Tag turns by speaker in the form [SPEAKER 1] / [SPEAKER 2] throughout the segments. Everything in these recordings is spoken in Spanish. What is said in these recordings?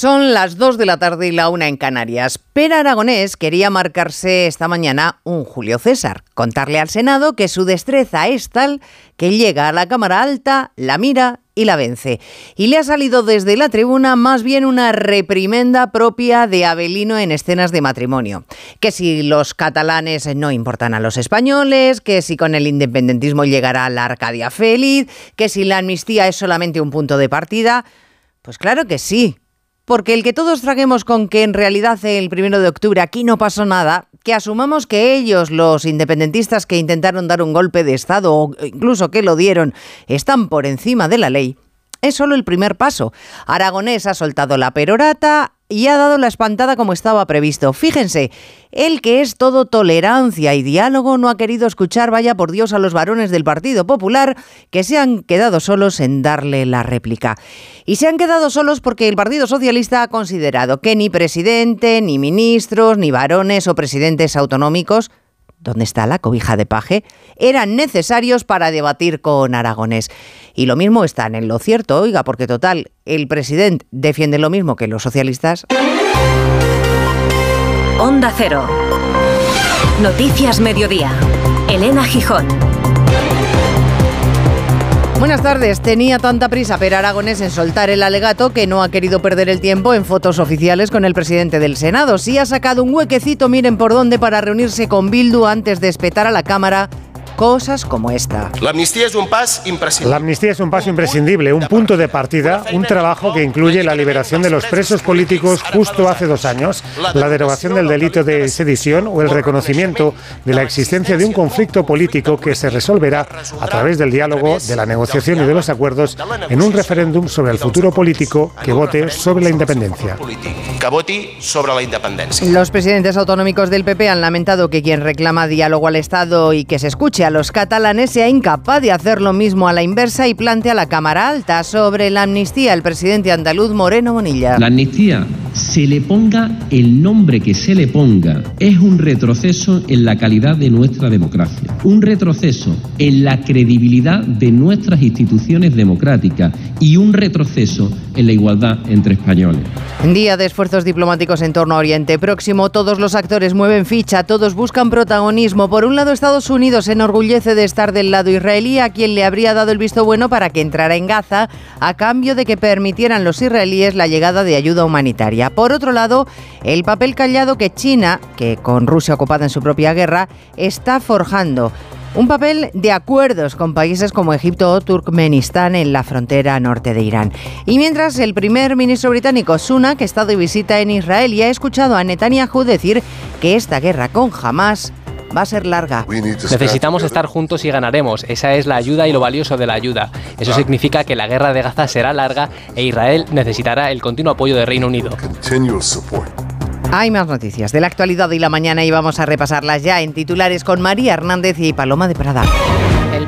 [SPEAKER 1] Son las 2 de la tarde y la una en Canarias. Per Aragonés quería marcarse esta mañana un Julio César, contarle al Senado que su destreza es tal que llega a la Cámara Alta, la mira y la vence. Y le ha salido desde la tribuna más bien una reprimenda propia de Abelino en escenas de matrimonio. Que si los catalanes no importan a los españoles, que si con el independentismo llegará la Arcadia feliz, que si la amnistía es solamente un punto de partida. Pues claro que sí, porque el que todos traguemos con que en realidad el primero de octubre aquí no pasó nada, que asumamos que ellos, los independentistas que intentaron dar un golpe de Estado o incluso que lo dieron, están por encima de la ley, es solo el primer paso. Aragonés ha soltado la perorata y ha dado la espantada como estaba previsto. Fíjense, el que es todo tolerancia y diálogo no ha querido escuchar, vaya por Dios, a los varones del Partido Popular que se han quedado solos en darle la réplica. Y se han quedado solos porque el Partido Socialista ha considerado que ni presidente, ni ministros, ni varones o presidentes autonómicos ¿dónde está la cobija de paje? Eran necesarios para debatir con Aragonés. Y lo mismo están en lo cierto, oiga, porque total, el presidente defiende lo mismo que los socialistas.
[SPEAKER 2] Onda Cero. Noticias Mediodía. Elena Gijón.
[SPEAKER 1] Buenas tardes. Tenía tanta prisa Per Aragonés en soltar el alegato que no ha querido perder el tiempo en fotos oficiales con el presidente del Senado. Sí ha sacado un huequecito, miren por dónde, para reunirse con Bildu antes de espetar a la Cámara cosas como esta.
[SPEAKER 3] La amnistía es un paso imprescindible.
[SPEAKER 4] La amnistía es un paso imprescindible, un punto de partida, un trabajo que incluye la liberación de los presos políticos justo hace dos años, la derogación del delito de sedición o el reconocimiento de la existencia de un conflicto político que se resolverá a través del diálogo, de la negociación y de los acuerdos en un referéndum sobre el futuro político que vote sobre la independencia.
[SPEAKER 3] Que voti sobre la independencia.
[SPEAKER 1] Los presidentes autonómicos del PP han lamentado que quien reclama diálogo al Estado y que se escuche a los catalanes sea incapaz de hacer lo mismo a la inversa y plantea la Cámara Alta sobre la amnistía el presidente andaluz Moreno Bonilla.
[SPEAKER 5] La amnistía, se le ponga el nombre que se le ponga, es un retroceso en la calidad de nuestra democracia, un retroceso en la credibilidad de nuestras instituciones democráticas y un retroceso en la igualdad entre españoles.
[SPEAKER 1] Día de esfuerzos diplomáticos en torno a Oriente Próximo, todos los actores mueven ficha, todos buscan protagonismo. Por un lado, Estados Unidos se enorgullece de estar del lado israelí, a quien le habría dado el visto bueno para que entrara en Gaza, a cambio de que permitieran los israelíes la llegada de ayuda humanitaria. Por otro lado, el papel callado que China, que con Rusia ocupada en su propia guerra, está forjando. Un papel de acuerdos con países como Egipto o Turkmenistán en la frontera norte de Irán. Y mientras el primer ministro británico Sunak ha estado de visita en Israel y ha escuchado a Netanyahu decir que esta guerra con Hamas va a ser larga.
[SPEAKER 6] Necesitamos estar juntos y ganaremos. Esa es la ayuda y lo valioso de la ayuda. Eso significa que la guerra de Gaza será larga e Israel necesitará el continuo apoyo del Reino Unido.
[SPEAKER 1] Hay más noticias de la actualidad y la mañana y vamos a repasarlas ya en titulares con María Hernández y Paloma de Prada.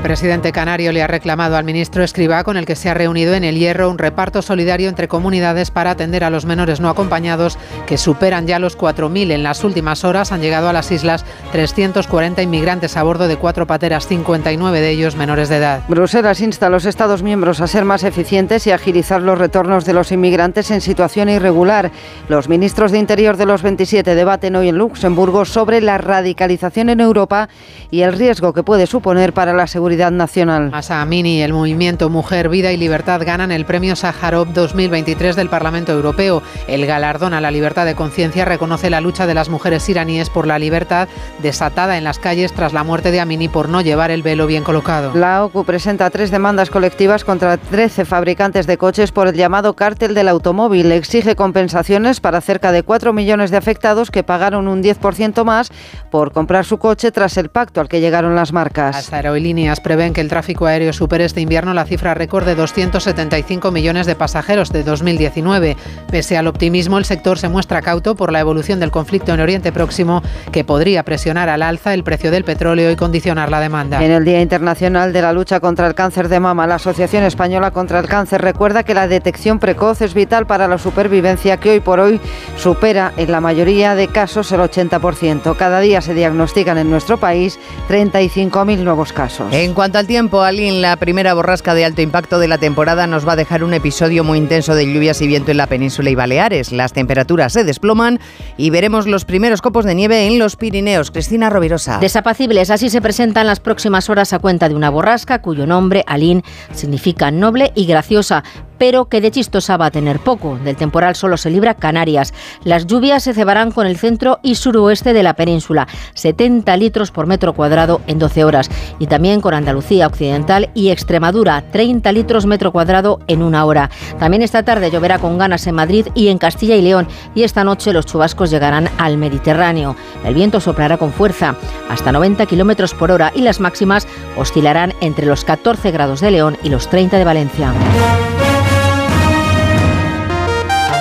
[SPEAKER 7] Presidente canario le ha reclamado al ministro Escribá, con el que se ha reunido en el Hierro, un reparto solidario entre comunidades para atender a los menores no acompañados, que superan ya los 4.000. En las últimas horas han llegado a las islas 340 inmigrantes a bordo de cuatro pateras, 59 de ellos menores de edad.
[SPEAKER 8] Bruselas insta a los Estados miembros a ser más eficientes y agilizar los retornos de los inmigrantes en situación irregular. Los ministros de Interior de los 27 debaten hoy en Luxemburgo sobre la radicalización en Europa y el riesgo que puede suponer para la seguridad nacional.
[SPEAKER 7] Masa Amini y el movimiento Mujer, Vida y Libertad ganan el premio Sájarov 2023 del Parlamento Europeo. El galardón a la libertad de conciencia reconoce la lucha de las mujeres iraníes por la libertad desatada en las calles tras la muerte de Amini por no llevar el velo bien colocado.
[SPEAKER 8] La OCU presenta tres demandas colectivas contra 13 fabricantes de coches por el llamado cártel del automóvil. Exige compensaciones para cerca de 4 millones de afectados que pagaron un 10% más por comprar su coche tras el pacto al que llegaron las marcas.
[SPEAKER 7] Las aerolíneas prevén que el tráfico aéreo supere este invierno la cifra récord de 275 millones de pasajeros de 2019. Pese al optimismo, el sector se muestra cauto por la evolución del conflicto en Oriente Próximo, que podría presionar al alza el precio del petróleo y condicionar la demanda.
[SPEAKER 8] En el Día Internacional de la Lucha contra el Cáncer de Mama, la Asociación Española contra el Cáncer recuerda que la detección precoz es vital para la supervivencia que hoy por hoy supera en la mayoría de casos el 80%. Cada día se diagnostican en nuestro país 35.000 nuevos casos.
[SPEAKER 1] En En cuanto al tiempo, Alin, la primera borrasca de alto impacto de la temporada nos va a dejar un episodio muy intenso de lluvias y viento en la península y Baleares. Las temperaturas se desploman y veremos los primeros copos de nieve en los Pirineos. Cristina Rovirosa.
[SPEAKER 9] Desapacibles, así se presentan las próximas horas a cuenta de una borrasca cuyo nombre, Alin, significa noble y graciosa pero que de chistosa va a tener poco. Del temporal solo se libra Canarias. Las lluvias se cebarán con el centro y suroeste de la península, 70 litros por metro cuadrado en 12 horas, y también con Andalucía Occidental y Extremadura, 30 litros metro cuadrado en una hora. También esta tarde lloverá con ganas en Madrid y en Castilla y León, y esta noche los chubascos llegarán al Mediterráneo. El viento soplará con fuerza, hasta 90 kilómetros por hora, y las máximas oscilarán entre los 14 grados de León y los 30 de Valencia.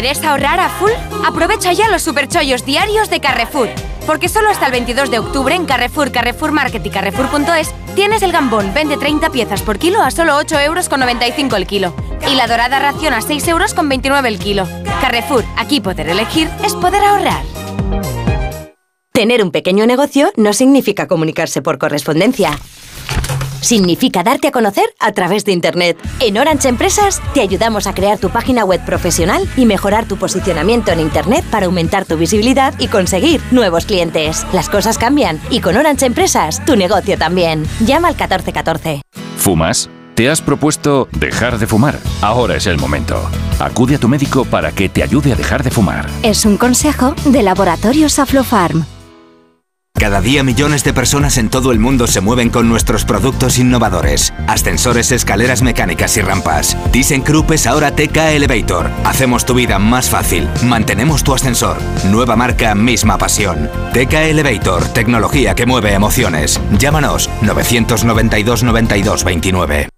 [SPEAKER 10] ¿Quieres ahorrar a full? Aprovecha ya los superchollos diarios de Carrefour. Porque solo hasta el 22 de octubre en Carrefour, Carrefour Market y Carrefour.es tienes el gambón, vende 30 piezas por kilo a solo 8,95 euros el kilo. Y la dorada ración a 6,29 euros el kilo. Carrefour, aquí poder elegir es poder ahorrar.
[SPEAKER 11] Tener un pequeño negocio no significa comunicarse por correspondencia significa darte a conocer a través de Internet. En Orange Empresas te ayudamos a crear tu página web profesional y mejorar tu posicionamiento en Internet para aumentar tu visibilidad y conseguir nuevos clientes. Las cosas cambian y con Orange Empresas tu negocio también. Llama al 1414.
[SPEAKER 12] ¿Fumas? ¿Te has propuesto dejar de fumar? Ahora es el momento. Acude a tu médico para que te ayude a dejar de fumar.
[SPEAKER 13] Es un consejo de Laboratorios Aflofarm.
[SPEAKER 14] Cada día millones de personas en todo el mundo se mueven con nuestros productos innovadores. Ascensores, escaleras mecánicas y rampas. ThyssenKrupp es ahora TK Elevator. Hacemos tu vida más fácil. Mantenemos tu ascensor. Nueva marca, misma pasión. TK Elevator, tecnología que mueve emociones. Llámanos 992 92 29.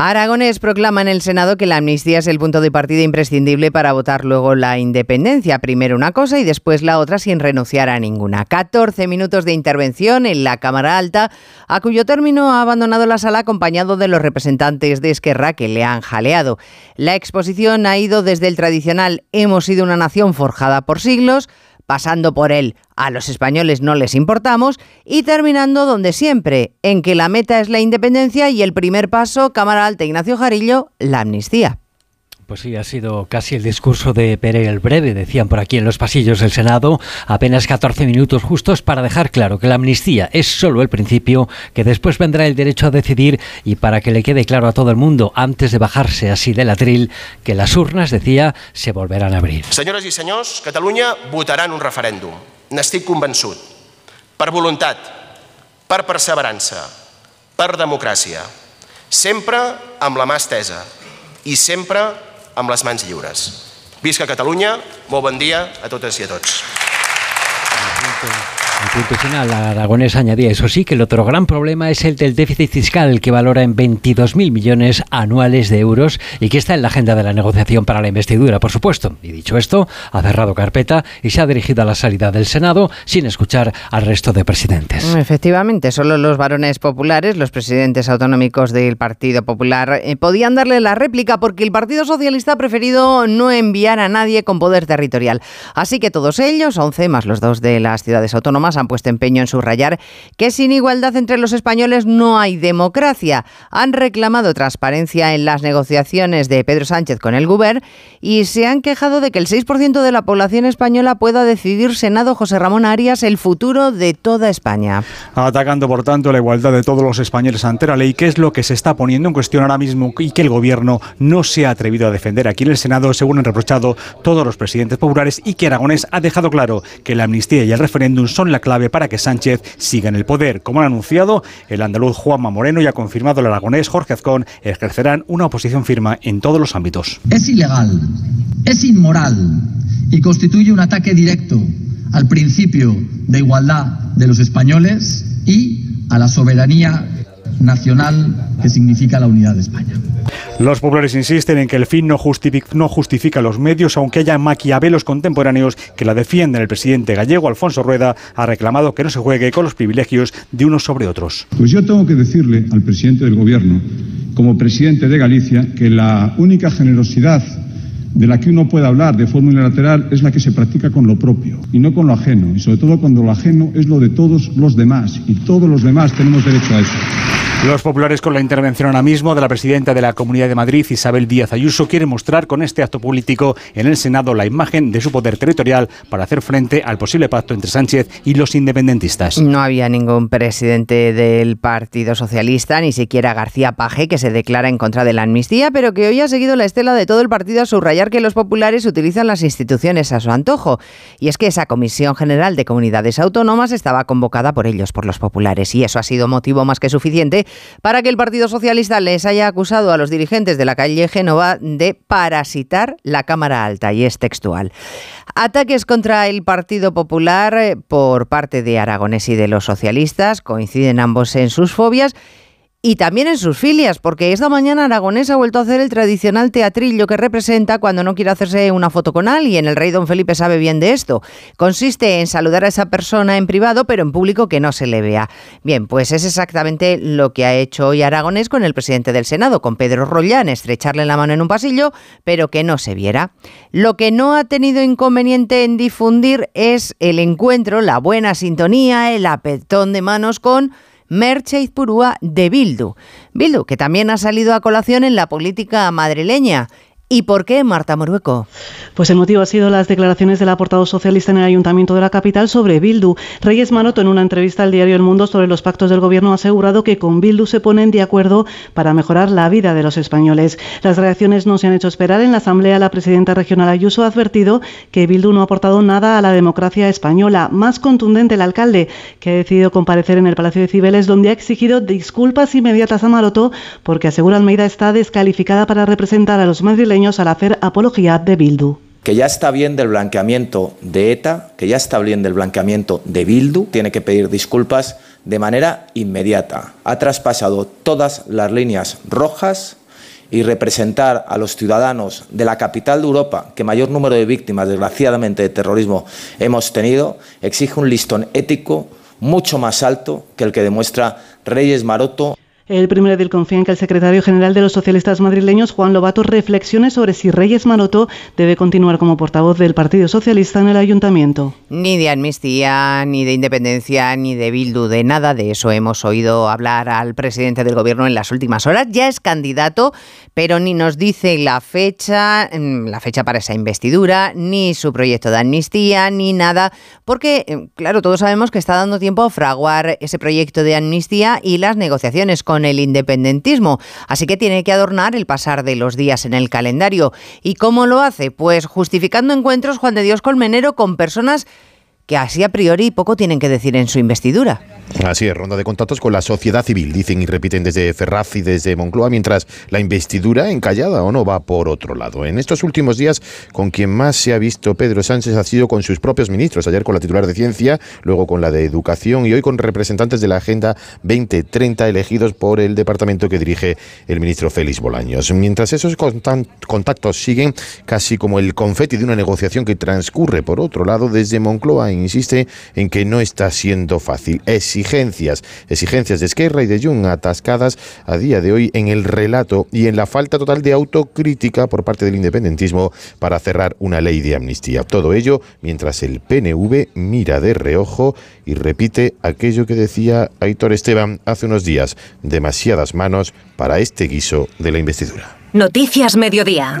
[SPEAKER 1] Aragones proclama en el Senado que la amnistía es el punto de partida imprescindible para votar luego la independencia. Primero una cosa y después la otra sin renunciar a ninguna. 14 minutos de intervención en la Cámara Alta, a cuyo término ha abandonado la sala acompañado de los representantes de Esquerra que le han jaleado. La exposición ha ido desde el tradicional Hemos sido una nación forjada por siglos pasando por él a los españoles no les importamos y terminando donde siempre, en que la meta es la independencia y el primer paso, Cámara Alta Ignacio Jarillo, la amnistía.
[SPEAKER 15] Pues sí, ha sido casi el discurso de Pere el Breve, decían por aquí en los pasillos del Senado, apenas 14 minutos justos para dejar claro que la amnistía es solo el principio, que después vendrá el derecho a decidir y para que le quede claro a todo el mundo, antes de bajarse así del atril, que las urnas, decía, se volverán a abrir.
[SPEAKER 3] Señoras y señores, Cataluña votará en un referéndum. N'estic convençut. Per voluntat, per perseverança, per democràcia. Sempre amb la mà estesa i sempre amb les mans lliures. Visca Catalunya, molt bon dia a totes i a tots.
[SPEAKER 15] El punto final, Aragonés añadía, eso sí, que el otro gran problema es el del déficit fiscal, que valora en 22.000 millones anuales de euros y que está en la agenda de la negociación para la investidura, por supuesto. Y dicho esto, ha cerrado carpeta y se ha dirigido a la salida del Senado sin escuchar al resto de presidentes.
[SPEAKER 1] Efectivamente, solo los varones populares, los presidentes autonómicos del Partido Popular, eh, podían darle la réplica porque el Partido Socialista ha preferido no enviar a nadie con poder territorial. Así que todos ellos, 11 más los dos de las ciudades autónomas, han puesto empeño en subrayar que sin igualdad entre los españoles no hay democracia. Han reclamado transparencia en las negociaciones de Pedro Sánchez con el Gobierno y se han quejado de que el 6% de la población española pueda decidir, Senado José Ramón Arias, el futuro de toda España.
[SPEAKER 16] Atacando, por tanto, la igualdad de todos los españoles ante la ley, que es lo que se está poniendo en cuestión ahora mismo y que el Gobierno no se ha atrevido a defender aquí en el Senado, según han reprochado todos los presidentes populares, y que Aragonés ha dejado claro que la amnistía y el referéndum son la clave para que Sánchez siga en el poder. Como han anunciado, el andaluz Juanma Moreno y ha confirmado el aragonés Jorge Azcón ejercerán una oposición firme en todos los ámbitos.
[SPEAKER 17] Es ilegal, es inmoral y constituye un ataque directo al principio de igualdad de los españoles y a la soberanía nacional que significa la unidad de España.
[SPEAKER 16] Los populares insisten en que el fin no justifica, no justifica los medios, aunque haya maquiavelos contemporáneos que la defienden. El presidente gallego, Alfonso Rueda, ha reclamado que no se juegue con los privilegios de unos sobre otros.
[SPEAKER 18] Pues yo tengo que decirle al presidente del Gobierno, como presidente de Galicia, que la única generosidad de la que uno puede hablar de forma unilateral es la que se practica con lo propio y no con lo ajeno, y sobre todo cuando lo ajeno es lo de todos los demás, y todos los demás tenemos derecho a eso.
[SPEAKER 16] Los populares, con la intervención ahora mismo de la presidenta de la Comunidad de Madrid, Isabel Díaz Ayuso, quieren mostrar con este acto político en el Senado la imagen de su poder territorial para hacer frente al posible pacto entre Sánchez y los independentistas.
[SPEAKER 1] No había ningún presidente del Partido Socialista, ni siquiera García Paje, que se declara en contra de la amnistía, pero que hoy ha seguido la estela de todo el partido a subrayar que los populares utilizan las instituciones a su antojo. Y es que esa Comisión General de Comunidades Autónomas estaba convocada por ellos, por los populares, y eso ha sido motivo más que suficiente para que el Partido Socialista les haya acusado a los dirigentes de la calle Génova de parasitar la Cámara Alta, y es textual. Ataques contra el Partido Popular eh, por parte de Aragonés y de los socialistas coinciden ambos en sus fobias y también en sus filias, porque esta mañana Aragonés ha vuelto a hacer el tradicional teatrillo que representa cuando no quiere hacerse una foto con alguien. El rey don Felipe sabe bien de esto. Consiste en saludar a esa persona en privado, pero en público que no se le vea. Bien, pues es exactamente lo que ha hecho hoy Aragonés con el presidente del Senado, con Pedro Rollán, estrecharle la mano en un pasillo, pero que no se viera. Lo que no ha tenido inconveniente en difundir es el encuentro, la buena sintonía, el apetón de manos con Merche Izpurúa de Bildu. Bildu, que también ha salido a colación en la política madrileña ¿Y por qué Marta Morueco?
[SPEAKER 19] Pues el motivo ha sido las declaraciones del aportado socialista en el Ayuntamiento de la capital sobre Bildu. Reyes Maroto, en una entrevista al diario El Mundo sobre los pactos del Gobierno, ha asegurado que con Bildu se ponen de acuerdo para mejorar la vida de los españoles. Las reacciones no se han hecho esperar. En la Asamblea, la presidenta regional Ayuso ha advertido que Bildu no ha aportado nada a la democracia española. Más contundente el alcalde, que ha decidido comparecer en el Palacio de Cibeles, donde ha exigido disculpas inmediatas a Maroto porque asegura Almeida está descalificada para representar a los madrileños al hacer apología de Bildu
[SPEAKER 20] que ya está bien del blanqueamiento de ETA, que ya está bien del blanqueamiento de Bildu, tiene que pedir disculpas de manera inmediata. Ha traspasado todas las líneas rojas y representar a los ciudadanos de la capital de Europa, que mayor número de víctimas, desgraciadamente, de terrorismo hemos tenido, exige un listón ético mucho más alto que el que demuestra Reyes Maroto.
[SPEAKER 19] El primer edil confía en que el secretario general de los socialistas madrileños, Juan Lobato, reflexione sobre si Reyes Maroto debe continuar como portavoz del Partido Socialista en el ayuntamiento.
[SPEAKER 1] Ni de amnistía, ni de independencia, ni de Bildu, de nada de eso hemos oído hablar al presidente del gobierno en las últimas horas. Ya es candidato, pero ni nos dice la fecha, mm, la fecha para esa investidura, ni su proyecto de amnistía, ni nada, porque, eh, claro, todos sabemos que está dando tiempo a fraguar ese proyecto de amnistía y las negociaciones con el independentismo. Así que tiene que adornar el pasar de los días en el calendario. ¿Y cómo lo hace? Pues justificando encuentros Juan de Dios Colmenero con personas que así a priori poco tienen que decir en su investidura.
[SPEAKER 21] Así es, ronda de contactos con la sociedad civil, dicen y repiten desde Ferraz y desde Moncloa, mientras la investidura, encallada o no, va por otro lado. En estos últimos días, con quien más se ha visto Pedro Sánchez ha sido con sus propios ministros, ayer con la titular de Ciencia, luego con la de Educación y hoy con representantes de la Agenda 2030 elegidos por el departamento que dirige el ministro Félix Bolaños. Mientras esos contactos siguen casi como el confeti de una negociación que transcurre por otro lado desde Moncloa insiste en que no está siendo fácil. Exigencias, exigencias de Esquerra y de Jung atascadas a día de hoy en el relato y en la falta total de autocrítica por parte del independentismo para cerrar una ley de amnistía. Todo ello mientras el PNV mira de reojo y repite aquello que decía Aitor Esteban hace unos días, demasiadas manos para este guiso de la investidura.
[SPEAKER 2] Noticias Mediodía.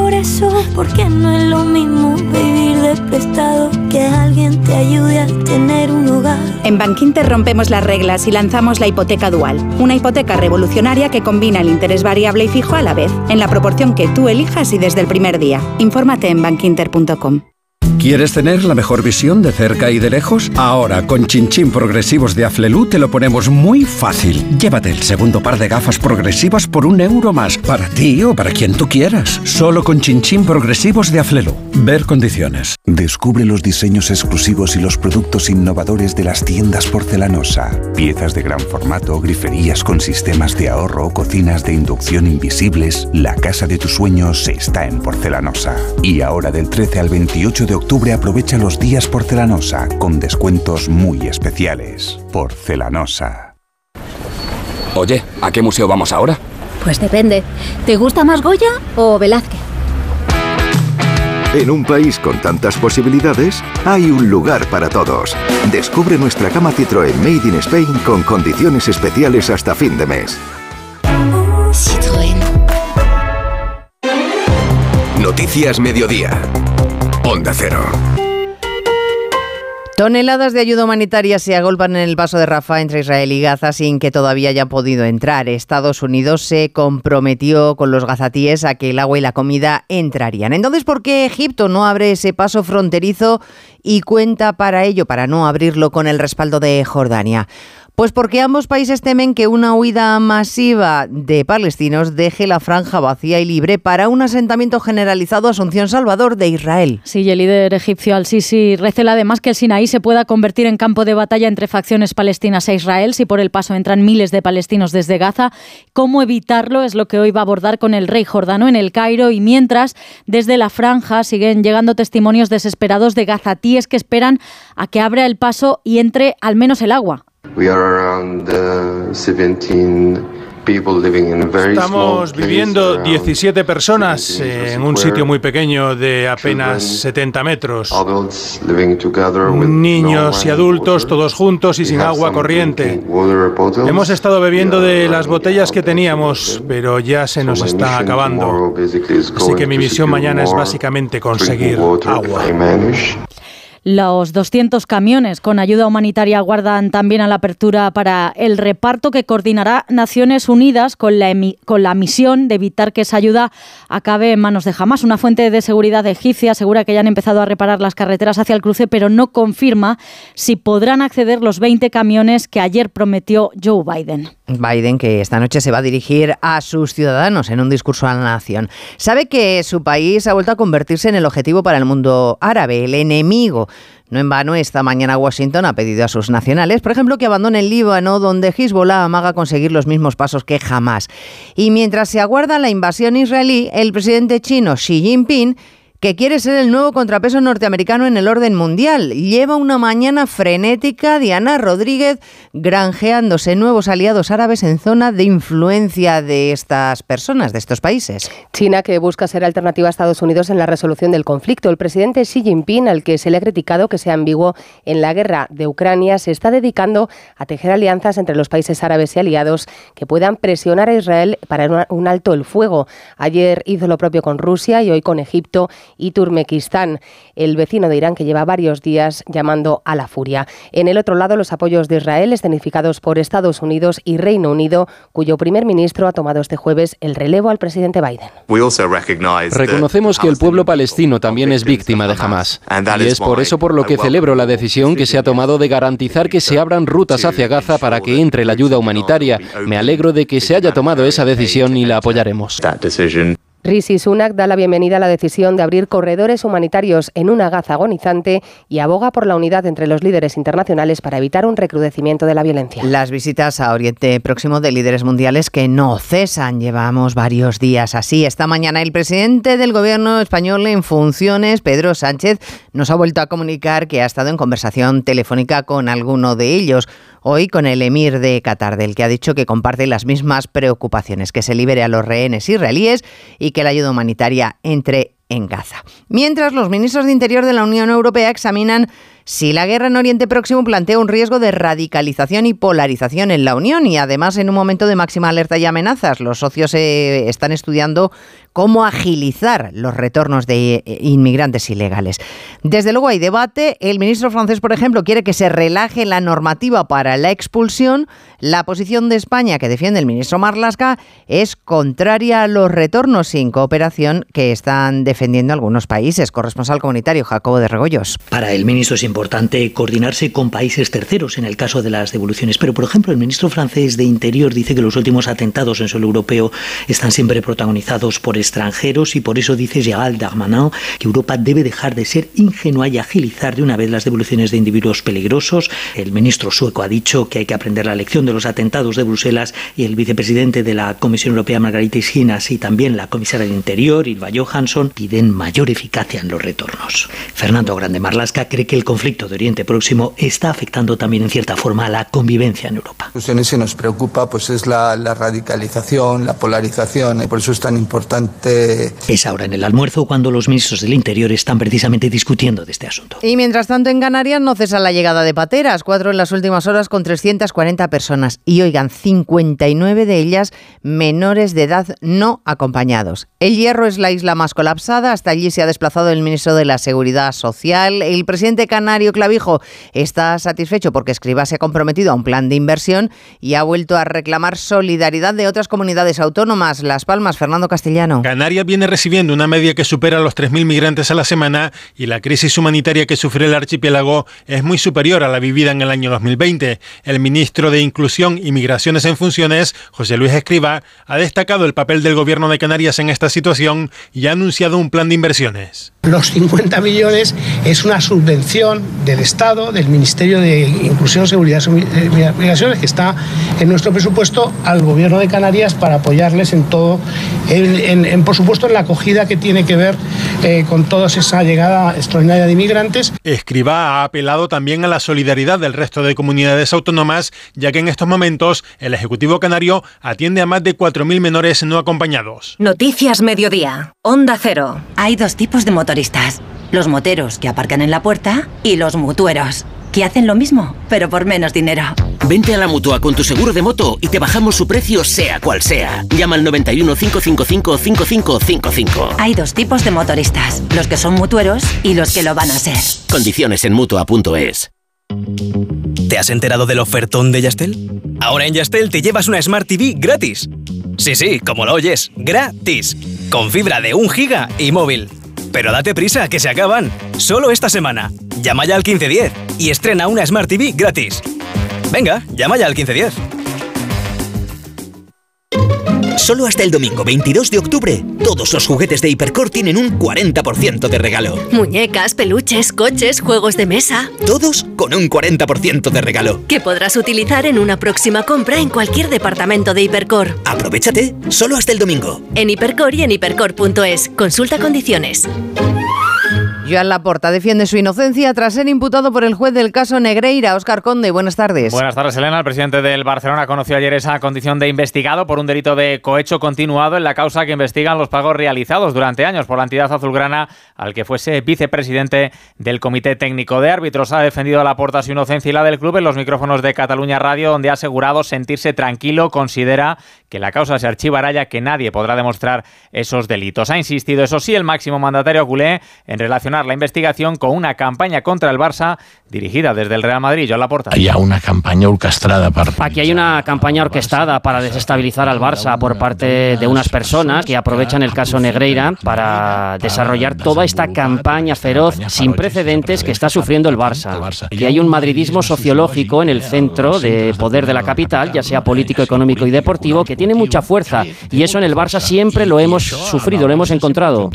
[SPEAKER 22] progreso, porque no es lo mismo vivir de prestado que alguien te ayude a tener un hogar.
[SPEAKER 23] En Bankinter rompemos las reglas y lanzamos la hipoteca dual, una hipoteca revolucionaria que combina el interés variable y fijo a la vez, en la proporción que tú elijas y desde el primer día. Infórmate en bankinter.com.
[SPEAKER 24] ¿Quieres tener la mejor visión de cerca y de lejos? Ahora, con Chinchín Progresivos de Aflelu te lo ponemos muy fácil. Llévate el segundo par de gafas progresivas por un euro más, para ti o para quien tú quieras. Solo con Chinchín Progresivos de Aflelu. Ver condiciones.
[SPEAKER 25] Descubre los diseños exclusivos y los productos innovadores de las tiendas porcelanosa. Piezas de gran formato, griferías con sistemas de ahorro, cocinas de inducción invisibles. La casa de tus sueños está en porcelanosa. Y ahora del 13 al 28 de octubre aprovecha los días porcelanosa con descuentos muy especiales. Porcelanosa.
[SPEAKER 26] Oye, ¿a qué museo vamos ahora?
[SPEAKER 27] Pues depende. ¿Te gusta más Goya o Velázquez?
[SPEAKER 28] En un país con tantas posibilidades, hay un lugar para todos. Descubre nuestra cama Citroën Made in Spain con condiciones especiales hasta fin de mes.
[SPEAKER 13] Citroën.
[SPEAKER 29] Noticias Mediodía. Onda Cero.
[SPEAKER 1] Toneladas de ayuda humanitaria se agolpan en el paso de Rafah entre Israel y Gaza sin que todavía hayan podido entrar. Estados Unidos se comprometió con los gazatíes a que el agua y la comida entrarían. Entonces, ¿por qué Egipto no abre ese paso fronterizo y cuenta para ello, para no abrirlo con el respaldo de Jordania? Pues porque ambos países temen que una huida masiva de palestinos deje la franja vacía y libre para un asentamiento generalizado Asunción Salvador de Israel.
[SPEAKER 30] Sí, el líder egipcio al-Sisi recela además que el Sinaí se pueda convertir en campo de batalla entre facciones palestinas e Israel si por el paso entran miles de palestinos desde Gaza. ¿Cómo evitarlo? Es lo que hoy va a abordar con el rey jordano en el Cairo y mientras desde la franja siguen llegando testimonios desesperados de gazatíes que esperan a que abra el paso y entre al menos el agua.
[SPEAKER 31] Estamos viviendo 17 personas en un sitio muy pequeño de apenas 70 metros. Niños y adultos todos juntos y sin agua corriente. Hemos estado bebiendo de las botellas que teníamos, pero ya se nos está acabando. Así que mi misión mañana es básicamente conseguir agua.
[SPEAKER 30] Los 200 camiones con ayuda humanitaria aguardan también a la apertura para el reparto que coordinará Naciones Unidas con la, con la misión de evitar que esa ayuda acabe en manos de Hamas. Una fuente de seguridad egipcia asegura que ya han empezado a reparar las carreteras hacia el cruce, pero no confirma si podrán acceder los 20 camiones que ayer prometió Joe Biden.
[SPEAKER 1] Biden, que esta noche se va a dirigir a sus ciudadanos en un discurso a la nación. Sabe que su país ha vuelto a convertirse en el objetivo para el mundo árabe, el enemigo. No en vano, esta mañana Washington ha pedido a sus nacionales, por ejemplo, que abandonen Líbano, donde Hezbollah amaga conseguir los mismos pasos que jamás. Y mientras se aguarda la invasión israelí, el presidente chino Xi Jinping que quiere ser el nuevo contrapeso norteamericano en el orden mundial. Lleva una mañana frenética Diana Rodríguez granjeándose nuevos aliados árabes en zona de influencia de estas personas, de estos países.
[SPEAKER 32] China que busca ser alternativa a Estados Unidos en la resolución del conflicto. El presidente Xi Jinping, al que se le ha criticado que sea ambiguo en la guerra de Ucrania, se está dedicando a tejer alianzas entre los países árabes y aliados que puedan presionar a Israel para un alto el fuego. Ayer hizo lo propio con Rusia y hoy con Egipto y Turmekistán, el vecino de Irán que lleva varios días llamando a la furia. En el otro lado, los apoyos de Israel escenificados por Estados Unidos y Reino Unido, cuyo primer ministro ha tomado este jueves el relevo al presidente Biden.
[SPEAKER 33] Reconocemos que el pueblo palestino también es víctima de Hamas. Y es por eso por lo que celebro la decisión que se ha tomado de garantizar que se abran rutas hacia Gaza para que entre la ayuda humanitaria. Me alegro de que se haya tomado esa decisión y la apoyaremos.
[SPEAKER 32] Rishi Sunak da la bienvenida a la decisión de abrir corredores humanitarios en una Gaza agonizante y aboga por la unidad entre los líderes internacionales para evitar un recrudecimiento de la violencia.
[SPEAKER 1] Las visitas a Oriente Próximo de líderes mundiales que no cesan. Llevamos varios días así. Esta mañana el presidente del gobierno español en funciones, Pedro Sánchez, nos ha vuelto a comunicar que ha estado en conversación telefónica con alguno de ellos hoy con el emir de Qatar, del que ha dicho que comparte las mismas preocupaciones, que se libere a los rehenes israelíes y que la ayuda humanitaria entre en Gaza. Mientras los ministros de Interior de la Unión Europea examinan si la guerra en Oriente Próximo plantea un riesgo de radicalización y polarización en la Unión y además en un momento de máxima alerta y amenazas. Los socios eh, están estudiando cómo agilizar los retornos de eh, inmigrantes ilegales. Desde luego hay debate. El ministro francés, por ejemplo, quiere que se relaje la normativa para la expulsión. La posición de España, que defiende el ministro Marlasca, es contraria a los retornos sin cooperación que están defendiendo algunos países. Corresponsal comunitario Jacobo de Regoyos.
[SPEAKER 34] Para el ministro es importante coordinarse con países terceros en el caso de las devoluciones. Pero, por ejemplo, el ministro francés de Interior dice que los últimos atentados en suelo europeo están siempre protagonizados por extranjeros y por eso dice Gérald Darmanin que Europa debe dejar de ser ingenua y agilizar de una vez las devoluciones de individuos peligrosos. El ministro sueco ha dicho que hay que aprender la lección de los atentados de Bruselas y el vicepresidente de la Comisión Europea, Margarita Ischinas, y también la comisaria de Interior, Ilva Johansson, piden mayor eficacia en los retornos. Fernando Grande Marlasca cree que el conflicto de Oriente Próximo está afectando también en cierta forma a la convivencia en Europa.
[SPEAKER 35] Pues en nos preocupa pues es la radicalización, la polarización, y por eso es tan importante
[SPEAKER 34] es ahora en el almuerzo cuando los ministros del Interior están precisamente discutiendo de este asunto.
[SPEAKER 1] Y mientras tanto en Canarias no cesa la llegada de pateras, cuatro en las últimas horas con 340 personas y oigan, 59 de ellas menores de edad no acompañados. El Hierro es la isla más colapsada, hasta allí se ha desplazado el ministro de la Seguridad Social. El presidente canario Clavijo está satisfecho porque Escriba se ha comprometido a un plan de inversión y ha vuelto a reclamar solidaridad de otras comunidades autónomas. Las Palmas, Fernando Castellano.
[SPEAKER 31] Canarias viene recibiendo una media que supera los 3.000 migrantes a la semana y la crisis humanitaria que sufre el archipiélago es muy superior a la vivida en el año 2020. El ministro de Inclusión y Migraciones en Funciones, José Luis Escriba, ha destacado el papel del gobierno de Canarias en esta situación y ha anunciado un plan de inversiones.
[SPEAKER 36] Los 50 millones es una subvención del Estado, del Ministerio de Inclusión, Seguridad y Migraciones, que está en nuestro presupuesto al gobierno de Canarias para apoyarles en todo, en, en por supuesto, en la acogida que tiene que ver eh, con toda esa llegada extraordinaria de inmigrantes.
[SPEAKER 31] Escriba ha apelado también a la solidaridad del resto de comunidades autónomas, ya que en estos momentos el Ejecutivo Canario atiende a más de 4.000 menores no acompañados.
[SPEAKER 2] Noticias Mediodía. Onda Cero.
[SPEAKER 37] Hay dos tipos de motoristas. Los moteros que aparcan en la puerta y los mutueros que hacen lo mismo, pero por menos dinero.
[SPEAKER 38] Vente a la mutua con tu seguro de moto y te bajamos su precio, sea cual sea. Llama al 91 555 5555.
[SPEAKER 37] Hay dos tipos de motoristas: los que son mutueros y los que lo van a ser.
[SPEAKER 38] Condiciones en mutua.es.
[SPEAKER 39] ¿Te has enterado del ofertón de Yastel? Ahora en Yastel te llevas una Smart TV gratis. Sí, sí, como lo oyes, gratis. Con fibra de 1 giga y móvil. Pero date prisa, que se acaban. Solo esta semana. Llama ya al 1510 y estrena una Smart TV gratis. Venga, llama ya al 1510.
[SPEAKER 38] Solo hasta el domingo 22 de octubre, todos los juguetes de Hipercor tienen un 40% de regalo.
[SPEAKER 27] Muñecas, peluches, coches, juegos de mesa.
[SPEAKER 38] Todos con un 40% de regalo.
[SPEAKER 27] Que podrás utilizar en una próxima compra en cualquier departamento de Hipercor.
[SPEAKER 38] Aprovechate, solo hasta el domingo.
[SPEAKER 27] En Hipercor y en hipercor.es. Consulta condiciones.
[SPEAKER 1] Joan Laporta defiende su inocencia tras ser imputado por el juez del caso Negreira. Oscar Conde, buenas tardes.
[SPEAKER 40] Buenas tardes, Elena. El presidente del Barcelona conoció ayer esa condición de investigado por un delito de cohecho continuado en la causa que investigan los pagos realizados durante años por la entidad azulgrana al que fuese vicepresidente del Comité Técnico de Árbitros. Ha defendido a Laporta su inocencia y la del club en los micrófonos de Cataluña Radio, donde ha asegurado sentirse tranquilo. Considera que la causa se archivará ya que nadie podrá demostrar esos delitos. Ha insistido, eso sí, el máximo mandatario culé en la investigación con una campaña contra el Barça dirigida desde el Real Madrid. Yo la porta.
[SPEAKER 41] Hay una campaña orquestada para...
[SPEAKER 42] Aquí hay una campaña orquestada para desestabilizar al Barça por parte de unas personas que aprovechan el caso Negreira para desarrollar toda esta campaña feroz sin precedentes que está sufriendo el Barça. Y hay un madridismo sociológico en el centro de poder de la capital, ya sea político, económico y deportivo, que tiene mucha fuerza y eso en el Barça siempre lo hemos sufrido, lo hemos encontrado.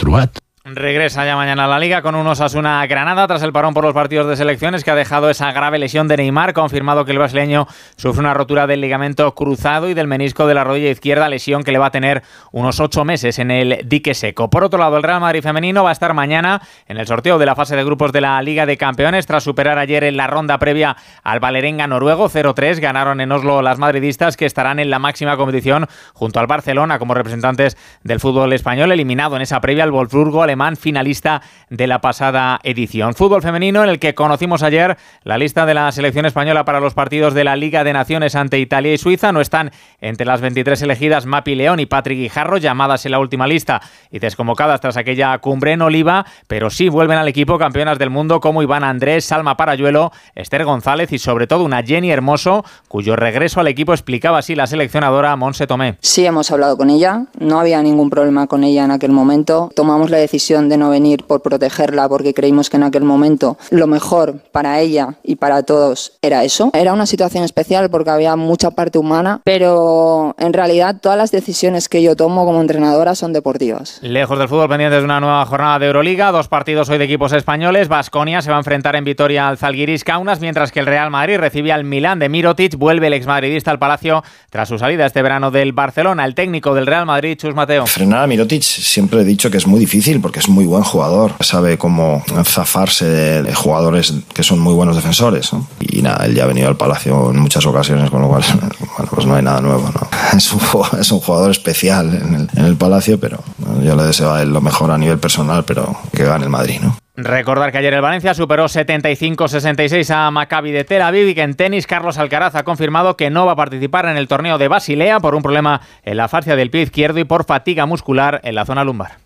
[SPEAKER 40] Regresa ya mañana a la liga con un Osasuna Granada tras el parón por los partidos de selecciones que ha dejado esa grave lesión de Neymar, confirmado que el brasileño sufre una rotura del ligamento cruzado y del menisco de la rodilla izquierda, lesión que le va a tener unos ocho meses en el dique seco. Por otro lado, el Real Madrid femenino va a estar mañana en el sorteo de la fase de grupos de la Liga de Campeones tras superar ayer en la ronda previa al Valerenga noruego 0-3. Ganaron en Oslo las madridistas que estarán en la máxima competición junto al Barcelona como representantes del fútbol español, eliminado en esa previa al Wolfsburgo alemán finalista de la pasada edición. Fútbol femenino en el que conocimos ayer la lista de la selección española para los partidos de la Liga de Naciones ante Italia y Suiza. No están entre las 23 elegidas Mapi León y Patrick Guijarro, llamadas en la última lista y desconvocadas tras aquella cumbre en Oliva, pero sí vuelven al equipo campeonas del mundo como Iván Andrés, Salma Parayuelo, Esther González y sobre todo una Jenny Hermoso, cuyo regreso al equipo explicaba así la seleccionadora Monse Tomé.
[SPEAKER 43] Sí, hemos hablado con ella, no había ningún problema con ella en aquel momento. Tomamos la decisión de no venir por protegerla porque creímos que en aquel momento lo mejor para ella y para todos era eso. Era una situación especial porque había mucha parte humana, pero en realidad todas las decisiones que yo tomo como entrenadora son deportivas.
[SPEAKER 40] Lejos del fútbol pendientes de una nueva jornada de Euroliga, dos partidos hoy de equipos españoles. Vasconia se va a enfrentar en Vitoria al Zalgiris Kaunas, mientras que el Real Madrid recibe al Milán de Mirotic. Vuelve el exmadridista al Palacio tras su salida este verano del Barcelona. El técnico del Real Madrid, Chus Mateo.
[SPEAKER 44] Frenar a Mirotic siempre he dicho que es muy difícil porque es muy buen jugador, sabe cmo zafarse de, jugadores que son muy buenos defensores. Y nada, él ya ha venido al Palacio en muchas ocasiones, con lo cual bueno, pues no hay nada nuevo. ¿no? Es, un, es un jugador especial en el, en el Palacio, pero yo le deseo a él lo mejor a nivel personal, pero que gane el Madrid. ¿no?
[SPEAKER 40] Recordar que ayer el Valencia superó 75-66 a Maccabi de Tel Aviv que en tenis Carlos Alcaraz ha confirmado que no va a participar en el torneo de Basilea por un problema en la fascia del pie izquierdo y por fatiga muscular en la zona lumbar.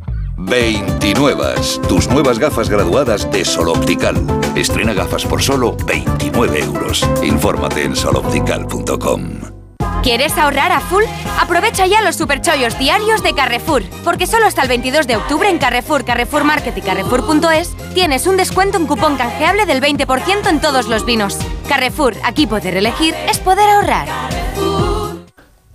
[SPEAKER 25] 29. Tus nuevas gafas graduadas de Sol Optical. Estrena gafas por solo 29 euros. Infórmate en soloptical.com.
[SPEAKER 10] ¿Quieres ahorrar a full? Aprovecha ya los superchollos diarios de Carrefour, porque solo hasta el 22 de octubre en Carrefour, Carrefour Market y Carrefour.es tienes un descuento en cupón canjeable del 20% en todos los vinos. Carrefour, aquí poder elegir es poder ahorrar.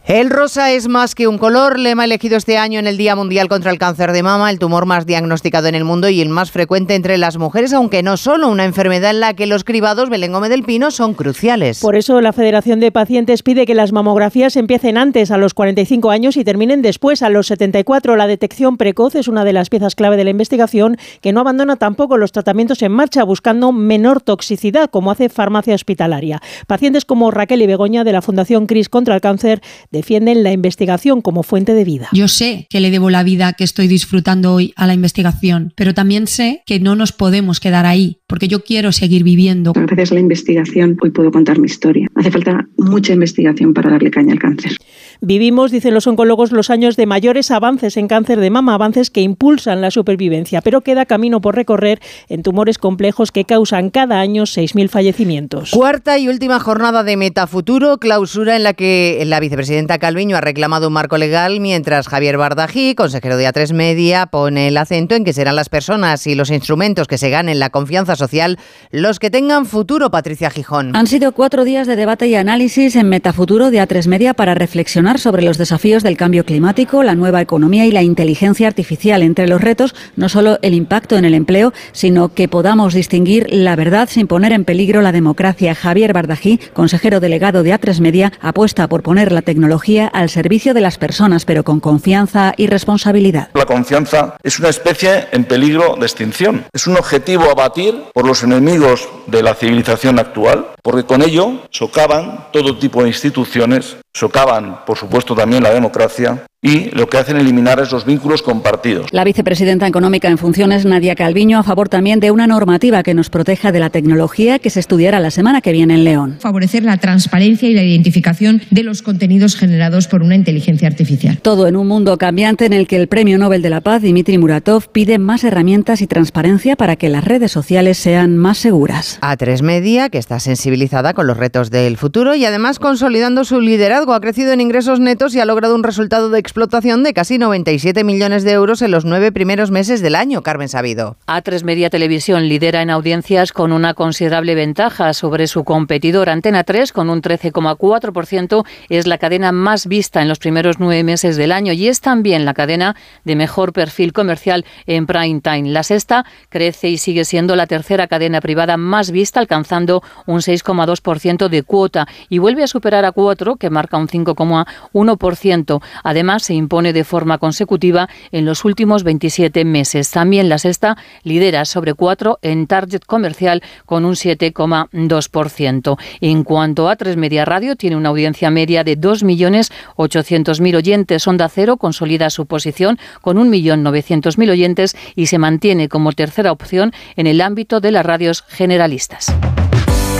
[SPEAKER 1] El rosa es más que un color, lema elegido este año en el Día Mundial contra el Cáncer de Mama, el tumor más diagnosticado en el mundo y el más frecuente entre las mujeres, aunque no solo una enfermedad en la que los cribados Belén Gómez del Pino son cruciales.
[SPEAKER 31] Por eso la Federación de Pacientes pide que las mamografías empiecen antes, a los 45 años, y terminen después, a los 74. La detección precoz es una de las piezas clave de la investigación que no abandona tampoco los tratamientos en marcha, buscando menor toxicidad, como hace farmacia hospitalaria. Pacientes como Raquel y Begoña de la Fundación CRIS contra el Cáncer defienden la investigación como fuente de vida.
[SPEAKER 13] Yo sé que le debo la vida que estoy disfrutando hoy a la investigación, pero también sé que no nos podemos quedar ahí, porque yo quiero seguir viviendo.
[SPEAKER 45] Gracias a la investigación hoy puedo contar mi historia. Hace falta mucha investigación para darle caña al cáncer.
[SPEAKER 46] Vivimos, dicen los oncólogos, los años de mayores avances en cáncer de mama, avances que impulsan la supervivencia, pero queda camino por recorrer en tumores complejos que causan cada año 6.000 fallecimientos.
[SPEAKER 1] Cuarta y última jornada de Metafuturo, clausura en la que la vicepresidenta Calviño ha reclamado un marco legal, mientras Javier Bardají, consejero de A3 Media, pone el acento en que serán las personas y los instrumentos que se ganen la confianza social los que tengan futuro, Patricia Gijón.
[SPEAKER 47] Han sido cuatro días de debate y análisis en Metafuturo de A3 Media para reflexionar sobre los desafíos del cambio climático, la nueva economía y la inteligencia artificial. Entre los retos, no solo el impacto en el empleo, sino que podamos distinguir la verdad sin poner en peligro la democracia. Javier Bardají, consejero delegado de A3 Media, apuesta por poner la tecnología al servicio de las personas, pero con confianza y responsabilidad.
[SPEAKER 48] La confianza es una especie en peligro de extinción. Es un objetivo a batir por los enemigos de la civilización actual, porque con ello socavan todo tipo de instituciones, socavan, por supuesto, también la democracia y lo que hacen eliminar es los vínculos compartidos.
[SPEAKER 47] La vicepresidenta económica en funciones, Nadia Calviño, a favor también de una normativa que nos proteja de la tecnología que se estudiará la semana que viene en León.
[SPEAKER 49] Favorecer la transparencia y la identificación de los contenidos generados por una inteligencia artificial.
[SPEAKER 47] Todo en un mundo cambiante en el que el Premio Nobel de la Paz, Dimitri Muratov, pide más herramientas y transparencia para que las redes sociales sean más seguras.
[SPEAKER 1] A3 Media, que está sensibilizada con los retos del futuro y además consolidando su liderazgo, ha crecido en ingresos netos y ha logrado un resultado de explotación de casi 97 millones de euros en los nueve primeros meses del año, Carmen Sabido.
[SPEAKER 50] A3 Media Televisión lidera en audiencias con una considerable ventaja sobre su competidor Antena 3 con un 13,4%. Es la cadena más vista en los primeros nueve meses del año y es también la cadena de mejor perfil comercial en prime time. La sexta crece y sigue siendo la tercera cadena privada más vista, alcanzando un 6,2% de cuota y vuelve a superar a 4, que marca un 5,1%. Además, se impone de forma consecutiva en los últimos 27 meses. También la sexta lidera sobre cuatro en target comercial con un 7,2%. En cuanto a tres Media Radio, tiene una audiencia media de 2.800.000 oyentes. Onda Cero consolida su posición con 1.900.000 oyentes y se mantiene como tercera opción en el ámbito de las radios generalistas.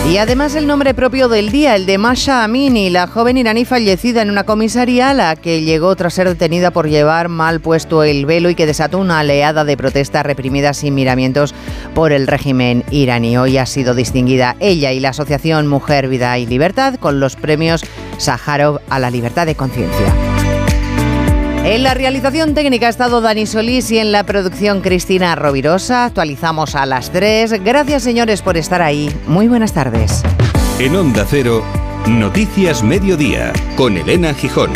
[SPEAKER 1] Y además el nombre propio del día, el de Masha Amini, la joven iraní fallecida en una comisaría a la que llegó tras ser detenida por llevar mal puesto el velo y que desató una oleada de protestas reprimidas sin miramientos por el régimen iraní. Hoy ha sido distinguida ella y la Asociación Mujer, Vida y Libertad con los premios Sájarov a la libertad de conciencia. En la realización técnica ha estado Dani Solís y en la producción Cristina Rovirosa. Actualizamos a las 3. Gracias señores por estar ahí. Muy buenas tardes.
[SPEAKER 51] En Onda Cero, Noticias Mediodía, con Elena Gijón.